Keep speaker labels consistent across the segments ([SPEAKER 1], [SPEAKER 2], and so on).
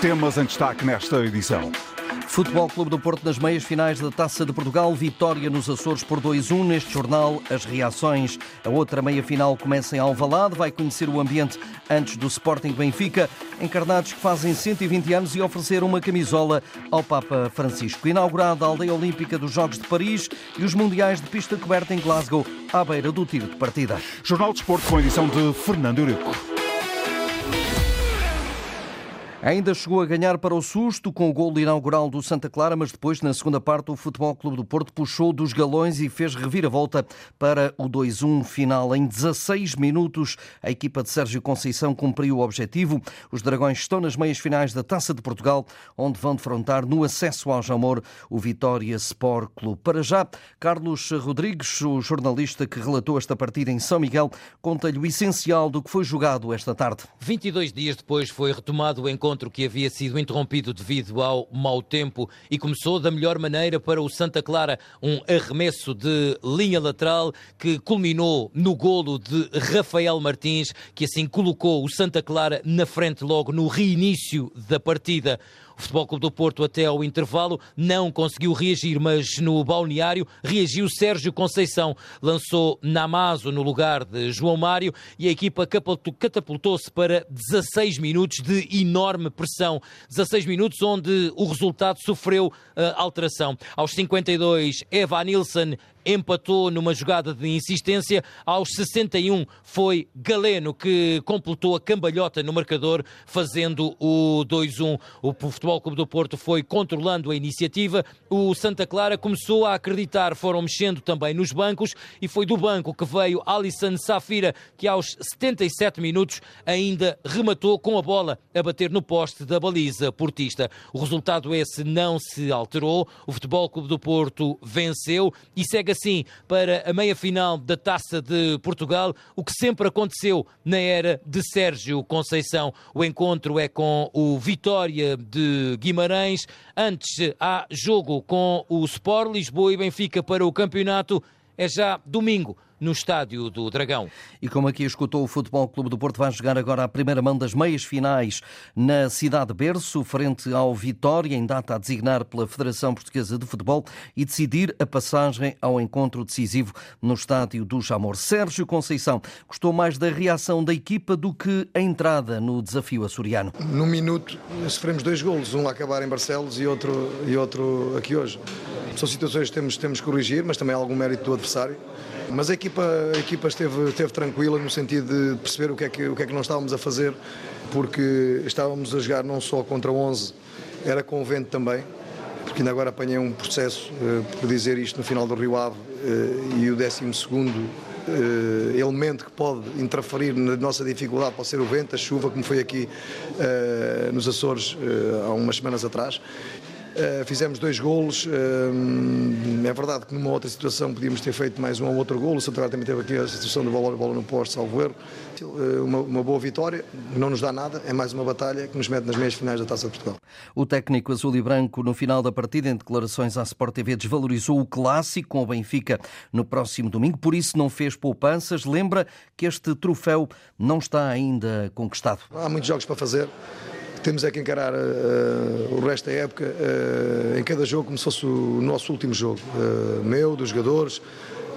[SPEAKER 1] Temas em destaque nesta edição.
[SPEAKER 2] Futebol Clube do Porto nas meias finais da Taça de Portugal, vitória nos Açores por 2-1. Neste jornal, as reações. A outra meia final começa em Alvalade, vai conhecer o ambiente antes do Sporting Benfica. Encarnados que fazem 120 anos e ofereceram uma camisola ao Papa Francisco. Inaugurada a aldeia olímpica dos Jogos de Paris e os Mundiais de pista coberta em Glasgow, à beira do tiro de partida.
[SPEAKER 1] Jornal de Esporte com a edição de Fernando Eurico.
[SPEAKER 2] Ainda chegou a ganhar para o susto com o gol inaugural do Santa Clara, mas depois, na segunda parte, o Futebol Clube do Porto puxou dos galões e fez reviravolta para o 2-1 final. Em 16 minutos, a equipa de Sérgio Conceição cumpriu o objetivo. Os Dragões estão nas meias finais da Taça de Portugal, onde vão defrontar no acesso ao Jamor o Vitória Sport Clube. Para já, Carlos Rodrigues, o jornalista que relatou esta partida em São Miguel, conta-lhe o essencial do que foi jogado esta tarde.
[SPEAKER 3] 22 dias depois foi retomado o encontro encontro que havia sido interrompido devido ao mau tempo e começou da melhor maneira para o Santa Clara, um arremesso de linha lateral que culminou no golo de Rafael Martins, que assim colocou o Santa Clara na frente logo no reinício da partida. O Futebol Clube do Porto, até ao intervalo, não conseguiu reagir, mas no balneário reagiu Sérgio Conceição. Lançou Namazo no lugar de João Mário e a equipa catapultou-se para 16 minutos de enorme pressão. 16 minutos onde o resultado sofreu uh, alteração. Aos 52, Eva Nilsson empatou numa jogada de insistência. Aos 61 foi Galeno que completou a cambalhota no marcador, fazendo o 2-1. O Futebol Clube do Porto foi controlando a iniciativa. O Santa Clara começou a acreditar, foram mexendo também nos bancos e foi do banco que veio Alisson Safira, que aos 77 minutos ainda rematou com a bola a bater no poste da baliza portista. O resultado esse não se alterou. O Futebol Clube do Porto venceu e segue assim para a meia-final da Taça de Portugal, o que sempre aconteceu na era de Sérgio Conceição. O encontro é com o Vitória de Guimarães. Antes há jogo com o Sport Lisboa e Benfica para o campeonato. É já domingo no estádio do Dragão.
[SPEAKER 2] E como aqui escutou, o Futebol Clube do Porto vai jogar agora a primeira mão das meias finais na cidade de Berço, frente ao Vitória, em data a designar pela Federação Portuguesa de Futebol e decidir a passagem ao encontro decisivo no estádio do Jamor. Sérgio Conceição gostou mais da reação da equipa do que a entrada no desafio açoriano.
[SPEAKER 4] No minuto sofremos dois golos, um a acabar em Barcelos e outro, e outro aqui hoje. São situações que temos, temos que corrigir, mas também há algum mérito do adversário. Mas a equipa, a equipa esteve, esteve tranquila no sentido de perceber o que, é que, o que é que nós estávamos a fazer, porque estávamos a jogar não só contra 11, era com o vento também, porque ainda agora apanhei um processo, uh, por dizer isto, no final do Rio Ave, uh, e o 12 segundo uh, elemento que pode interferir na nossa dificuldade pode ser o vento, a chuva, como foi aqui nos Açores há umas semanas atrás. Uh, fizemos dois golos. Uh, é verdade que numa outra situação podíamos ter feito mais um ou outro golo. O Santarém também teve aqui a situação do bola, bola no posto, salvo erro. Uh, uma, uma, boa vitória, não nos dá nada. É mais uma batalha que nos mete nas meias finais da Taça de Portugal.
[SPEAKER 2] O técnico azul e branco, no final da partida, em declarações à Sport TV, desvalorizou o clássico com o Benfica no próximo domingo. Por isso não fez poupanças. Lembra que este troféu não está ainda conquistado.
[SPEAKER 4] Há muitos jogos para fazer. Temos é que encarar uh, o resto da época uh, em cada jogo como se fosse o nosso último jogo. Uh, meu, dos jogadores,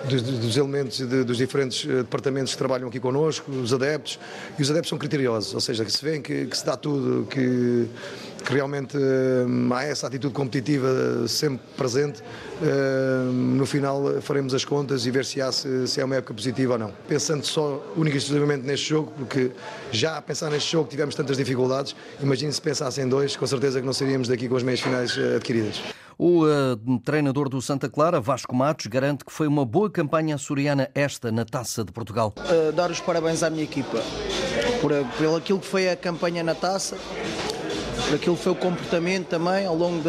[SPEAKER 4] dos, dos elementos de, dos diferentes departamentos que trabalham aqui connosco, os adeptos. E os adeptos são criteriosos, ou seja, que se vê que, que se dá tudo, que que realmente hum, há essa atitude competitiva sempre presente. Hum, no final faremos as contas e ver se, há, se, se é uma época positiva ou não. Pensando só única e exclusivamente neste jogo, porque já a pensar neste jogo tivemos tantas dificuldades, imagine se pensassem em dois, com certeza que não seríamos daqui com as meias finais eh, adquiridas.
[SPEAKER 2] O uh, treinador do Santa Clara, Vasco Matos, garante que foi uma boa campanha açoriana esta na Taça de Portugal.
[SPEAKER 5] Uh, dar os parabéns à minha equipa por, por aquilo que foi a campanha na Taça por aquilo que foi o comportamento também ao longo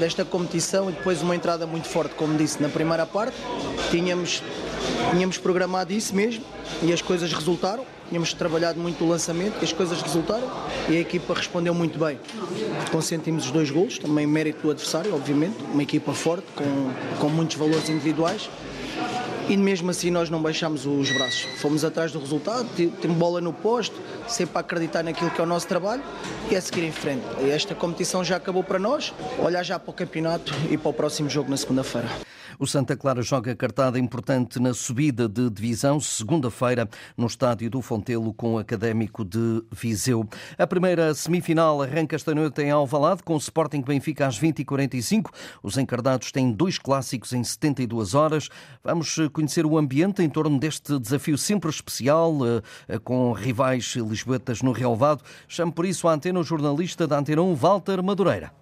[SPEAKER 5] desta competição e depois uma entrada muito forte, como disse, na primeira parte. Tínhamos, tínhamos programado isso mesmo e as coisas resultaram. Tínhamos trabalhado muito o lançamento as coisas resultaram e a equipa respondeu muito bem. Consentimos os dois golos, também mérito do adversário, obviamente, uma equipa forte, com, com muitos valores individuais e mesmo assim nós não baixámos os braços. Fomos atrás do resultado, temos bola no posto, sempre a acreditar naquilo que é o nosso trabalho e a seguir em frente. Esta competição já acabou para nós, olhar já para o campeonato e para o próximo jogo na segunda-feira.
[SPEAKER 2] O Santa Clara joga cartada importante na subida de divisão, segunda-feira, no estádio do Fontelo, com o Académico de Viseu. A primeira semifinal arranca esta noite em Alvalade, com o Sporting Benfica às 20h45. Os encardados têm dois clássicos em 72 horas. Vamos conhecer o ambiente em torno deste desafio sempre especial, eh, com rivais lisboetas no relevado. Chamo por isso a antena o jornalista da Antena 1, Walter Madureira.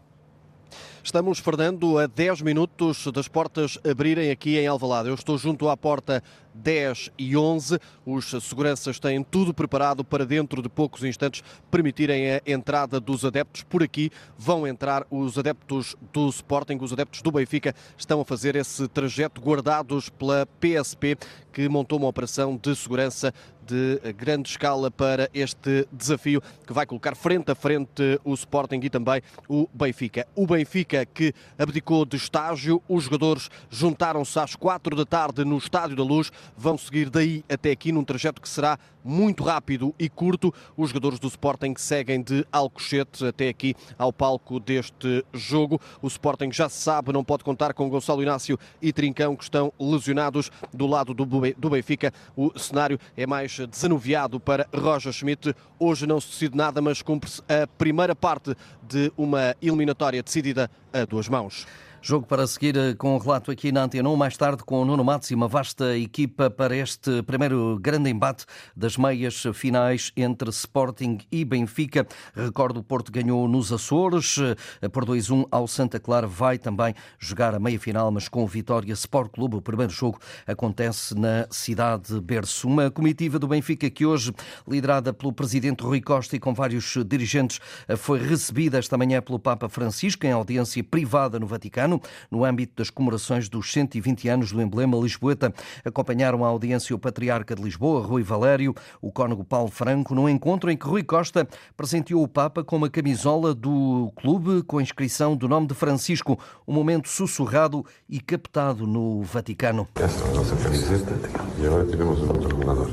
[SPEAKER 6] Estamos, Fernando, a 10 minutos das portas abrirem aqui em Alvalade. Eu estou junto à porta 10 e 11. Os seguranças têm tudo preparado para dentro de poucos instantes permitirem a entrada dos adeptos. Por aqui vão entrar os adeptos do Sporting, os adeptos do Benfica estão a fazer esse trajeto guardados pela PSP que montou uma operação de segurança de grande escala para este desafio que vai colocar frente a frente o Sporting e também o Benfica. O Benfica que abdicou de estágio, os jogadores juntaram-se às quatro da tarde no Estádio da Luz, vão seguir daí até aqui num trajeto que será muito rápido e curto. Os jogadores do Sporting seguem de Alcochete até aqui ao palco deste jogo. O Sporting já sabe, não pode contar com Gonçalo Inácio e Trincão que estão lesionados do lado do Benfica. O cenário é mais desanuviado para Roger Schmidt. Hoje não se decide nada, mas cumpre-se a primeira parte de uma eliminatória decidida a duas mãos.
[SPEAKER 2] Jogo para seguir eh, com o relato aqui na Antena 1, mais tarde com o Nuno Matos e uma vasta equipa para este primeiro grande embate das meias finais entre Sporting e Benfica. Recordo, o Porto ganhou nos Açores eh, por 2-1 ao Santa Clara. Vai também jogar a meia final, mas com o Vitória Sport Clube. O primeiro jogo acontece na cidade de Berço. Uma comitiva do Benfica que hoje, liderada pelo presidente Rui Costa e com vários dirigentes, eh, foi recebida esta manhã pelo Papa Francisco em audiência privada no Vaticano ano, no âmbito das comemorações dos 120 anos do emblema Lisboeta. Acompanharam a audiência o Patriarca de Lisboa, Rui Valério, o cônego Paulo Franco, num encontro em que Rui Costa presenteou o Papa com uma camisola do clube com a inscrição do nome de Francisco, um momento sussurrado e captado no Vaticano.
[SPEAKER 7] Esta é a nossa camiseta e agora temos um outro jogador.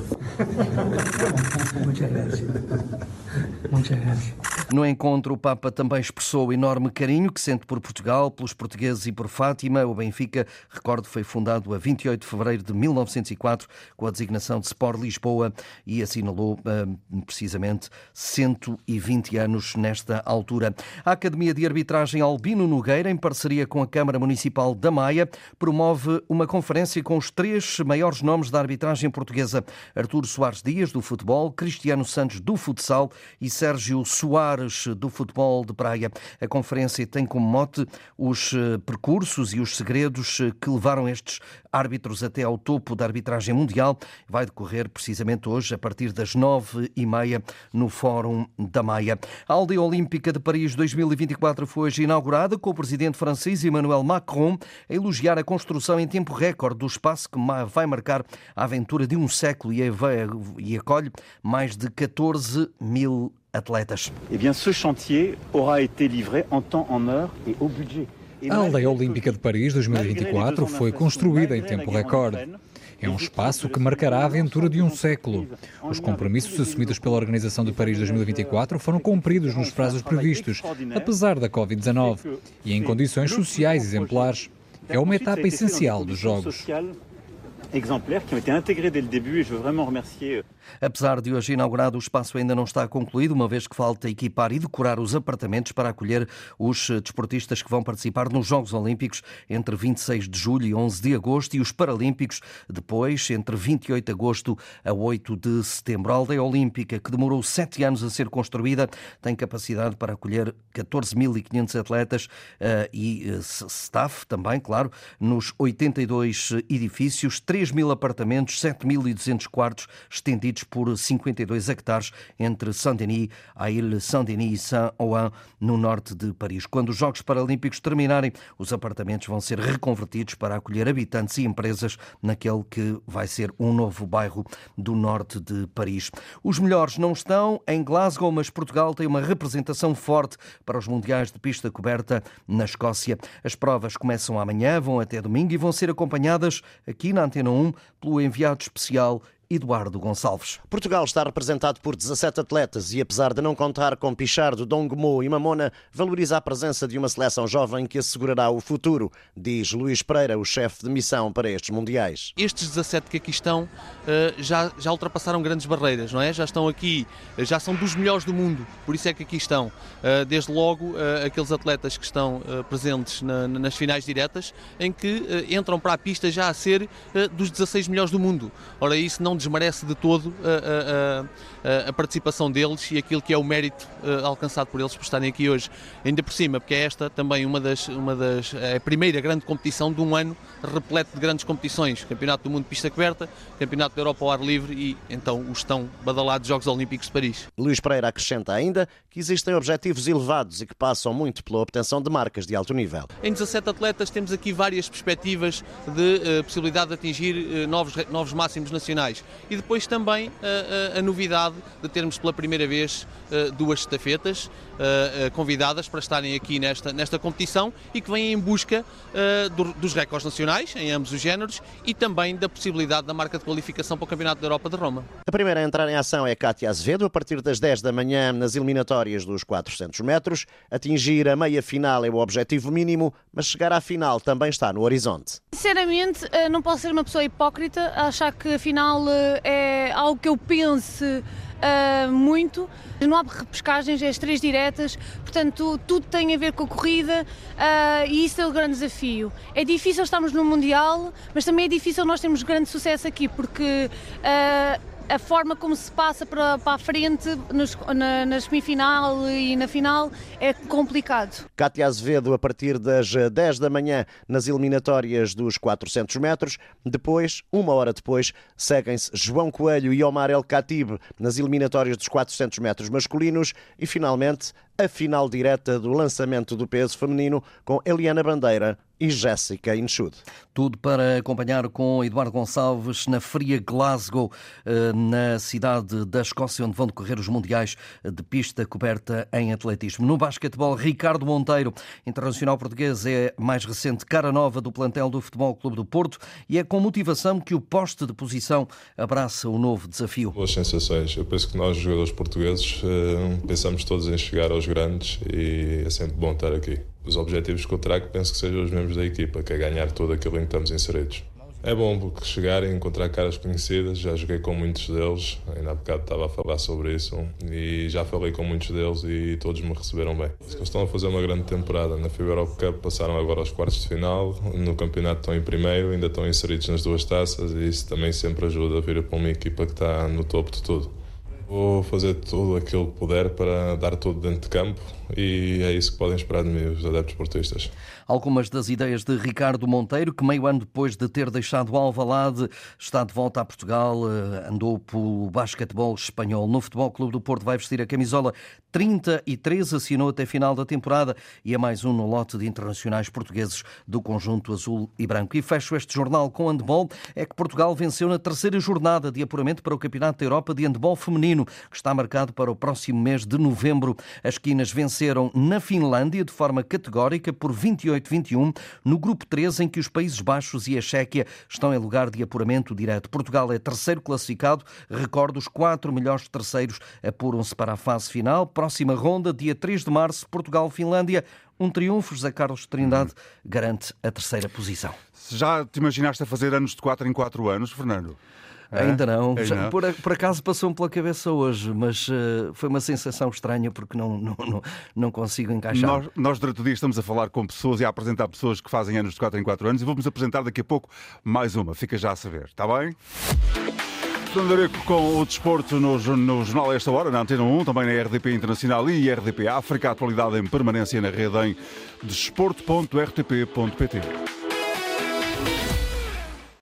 [SPEAKER 2] No encontro, o Papa também expressou o enorme carinho que sente por Portugal, pelos portugueses e por Fátima. O Benfica, recordo, foi fundado a 28 de fevereiro de 1904 com a designação de Sport Lisboa e assinalou ah, precisamente 120 anos nesta altura. A Academia de Arbitragem Albino Nogueira, em parceria com a Câmara Municipal da Maia, promove uma conferência com os três maiores nomes da arbitragem portuguesa: Arturo Soares Dias, do futebol, Cristiano Santos, do futsal e Sérgio Soares, do futebol de praia. A conferência tem como mote os eh, percursos e os segredos eh, que levaram estes árbitros até ao topo da arbitragem mundial. Vai decorrer precisamente hoje, a partir das nove e meia, no Fórum da Maia. A Aldeia Olímpica de Paris 2024 foi hoje inaugurada com o presidente francês Emmanuel Macron a elogiar a construção em tempo recorde do espaço que vai marcar a aventura de um século e acolhe mais de 14 mil atletas.
[SPEAKER 8] Eh bien, ce chantier aura été livré en temps, en heure et au budget.
[SPEAKER 9] A Aldeia Olímpica de Paris 2024 foi construída em tempo recorde. É um espaço que marcará a aventura de um século. Os compromissos assumidos pela Organização de Paris 2024 foram cumpridos nos prazos previstos, apesar da Covid-19, e em condições sociais exemplares. É uma etapa essencial dos Jogos.
[SPEAKER 2] Apesar de hoje inaugurado, o espaço ainda não está concluído, uma vez que falta equipar e decorar os apartamentos para acolher os desportistas que vão participar nos Jogos Olímpicos entre 26 de julho e 11 de agosto e os Paralímpicos depois entre 28 de agosto a 8 de setembro. A aldeia olímpica, que demorou sete anos a ser construída, tem capacidade para acolher 14.500 atletas uh, e uh, staff também, claro, nos 82 edifícios, 3 mil apartamentos, 7.200 quartos estendidos por 52 hectares entre Saint-Denis, a Ile Saint-Denis e Saint-Ouen, no norte de Paris. Quando os Jogos Paralímpicos terminarem, os apartamentos vão ser reconvertidos para acolher habitantes e empresas naquele que vai ser um novo bairro do norte de Paris. Os melhores não estão em Glasgow, mas Portugal tem uma representação forte para os Mundiais de Pista Coberta na Escócia. As provas começam amanhã, vão até domingo e vão ser acompanhadas aqui na Antena 1 pelo enviado especial Eduardo Gonçalves.
[SPEAKER 10] Portugal está representado por 17 atletas e, apesar de não contar com Pichardo, Dongmo e Mamona, valoriza a presença de uma seleção jovem que assegurará o futuro, diz Luís Pereira, o chefe de missão para estes Mundiais.
[SPEAKER 11] Estes 17 que aqui estão eh, já, já ultrapassaram grandes barreiras, não é? Já estão aqui, eh, já são dos melhores do mundo, por isso é que aqui estão. Eh, desde logo, aqueles atletas que estão presentes nas finais diretas, em que entram para a pista já a ser dos 16 melhores do mundo. Ora, isso não desmerece de todo a, a, a, participação deles e aquilo que é o mérito uh, alcançado por eles por estarem aqui hoje. Ainda por cima, porque é esta também uma das, uma das é a primeira grande competição de um ano repleto de grandes competições. Campeonato do Mundo de Pista Coberta, Campeonato da Europa ao ar livre e então os tão badalados Jogos Olímpicos de Paris.
[SPEAKER 10] Luís Pereira acrescenta ainda que existem objetivos elevados e que passam muito pela obtenção de marcas de alto nível.
[SPEAKER 11] Em 17 atletas temos aqui várias perspectivas de uh, possibilidade de atingir uh, novos, novos máximos nacionais e depois também a, a, a novidade de termos pela primeira vez uh, duas estafetas convidadas para estarem aqui nesta, nesta competição e que vêm em busca do, dos recordes nacionais em ambos os géneros e também da possibilidade da marca de qualificação para o Campeonato da Europa de Roma.
[SPEAKER 10] A primeira a entrar em ação é Cátia Azevedo, a partir das 10 da manhã nas eliminatórias dos 400 metros. Atingir a meia final é o objetivo mínimo, mas chegar à final também está no horizonte.
[SPEAKER 12] Sinceramente, não posso ser uma pessoa hipócrita, achar que a final é algo que eu pense uh, muito. Não há repescagens, é as três diretas, portanto tudo tem a ver com a corrida uh, e isso é o grande desafio. É difícil estarmos no Mundial, mas também é difícil nós termos grande sucesso aqui, porque uh, a forma como se passa para, para a frente nos, na, na, semifinal e na final é complicado.
[SPEAKER 10] Cátia Azevedo a partir das 10 da manhã nas eliminatórias dos 400 metros. Depois, uma hora depois, seguem-se João Coelho e Omar El Khatib nas eliminatórias dos 400 metros masculinos e, finalmente, a final direta do lançamento do peso feminino com Eliana Bandeira e Jéssica Inchud.
[SPEAKER 2] Tudo para acompanhar com Eduardo Gonçalves na fria Glasgow, eh, na cidade da Escócia, onde vão decorrer os mundiais de pista coberta em atletismo. No basquetebol, Ricardo Monteiro, internacional português, é mais recente cara nova do plantel do Futebol Clube do Porto e é com motivação que o poste de posição abraça o novo desafio.
[SPEAKER 13] Boas sensações. Eu penso que nós, jogadores portugueses, eh, pensamos todos em chegar aos grandes e é sempre bom estar aqui. Os objetivos que eu trago penso que sejam os membros da equipa, que é ganhar tudo aquilo em que estamos inseridos. É bom porque chegar e encontrar caras conhecidas, já joguei com muitos deles, ainda há bocado estava a falar sobre isso, e já falei com muitos deles e todos me receberam bem. Eles estão a fazer uma grande temporada. Na FIBA Europe Cup passaram agora aos quartos de final, no campeonato estão em primeiro, ainda estão inseridos nas duas taças e isso também sempre ajuda a vir para uma equipa que está no topo de tudo. Vou fazer tudo aquilo que puder para dar tudo dentro de campo e é isso que podem esperar de mim, os adeptos portistas.
[SPEAKER 2] Algumas das ideias de Ricardo Monteiro, que meio ano depois de ter deixado Alvalade, está de volta a Portugal, eh, andou pelo basquetebol espanhol. No Futebol Clube do Porto vai vestir a camisola 33, assinou até final da temporada e é mais um no lote de internacionais portugueses do conjunto azul e branco. E fecho este jornal com handball, é que Portugal venceu na terceira jornada de apuramento para o Campeonato da Europa de Handball Feminino, que está marcado para o próximo mês de novembro. As quinas venceram na Finlândia de forma categórica por 28 18-21, no grupo 3, em que os Países Baixos e a Chequia estão em lugar de apuramento direto. Portugal é terceiro classificado. Recordo, os quatro melhores terceiros apuram-se para a fase final. Próxima ronda, dia 3 de março, Portugal-Finlândia. Um triunfo, José Carlos Trindade garante a terceira posição.
[SPEAKER 1] Já te imaginaste a fazer anos de 4 em 4 anos, Fernando?
[SPEAKER 2] É? Ainda não. Ainda não. Por, por, acaso passou-me pela cabeça hoje, mas uh, foi uma sensação estranha porque não, não, não, não consigo encaixar.
[SPEAKER 1] Nós, nós, durante o dia, estamos a falar com pessoas e a apresentar pessoas que fazem anos de 4 em 4 anos e vamos apresentar daqui a pouco mais uma. Fica já a saber, está bem? Fernando com o desporto no, no Jornal Esta Hora, na Antena 1, também na RDP Internacional e RDP África. A atualidade em permanência na rede em desporto.rtp.pt.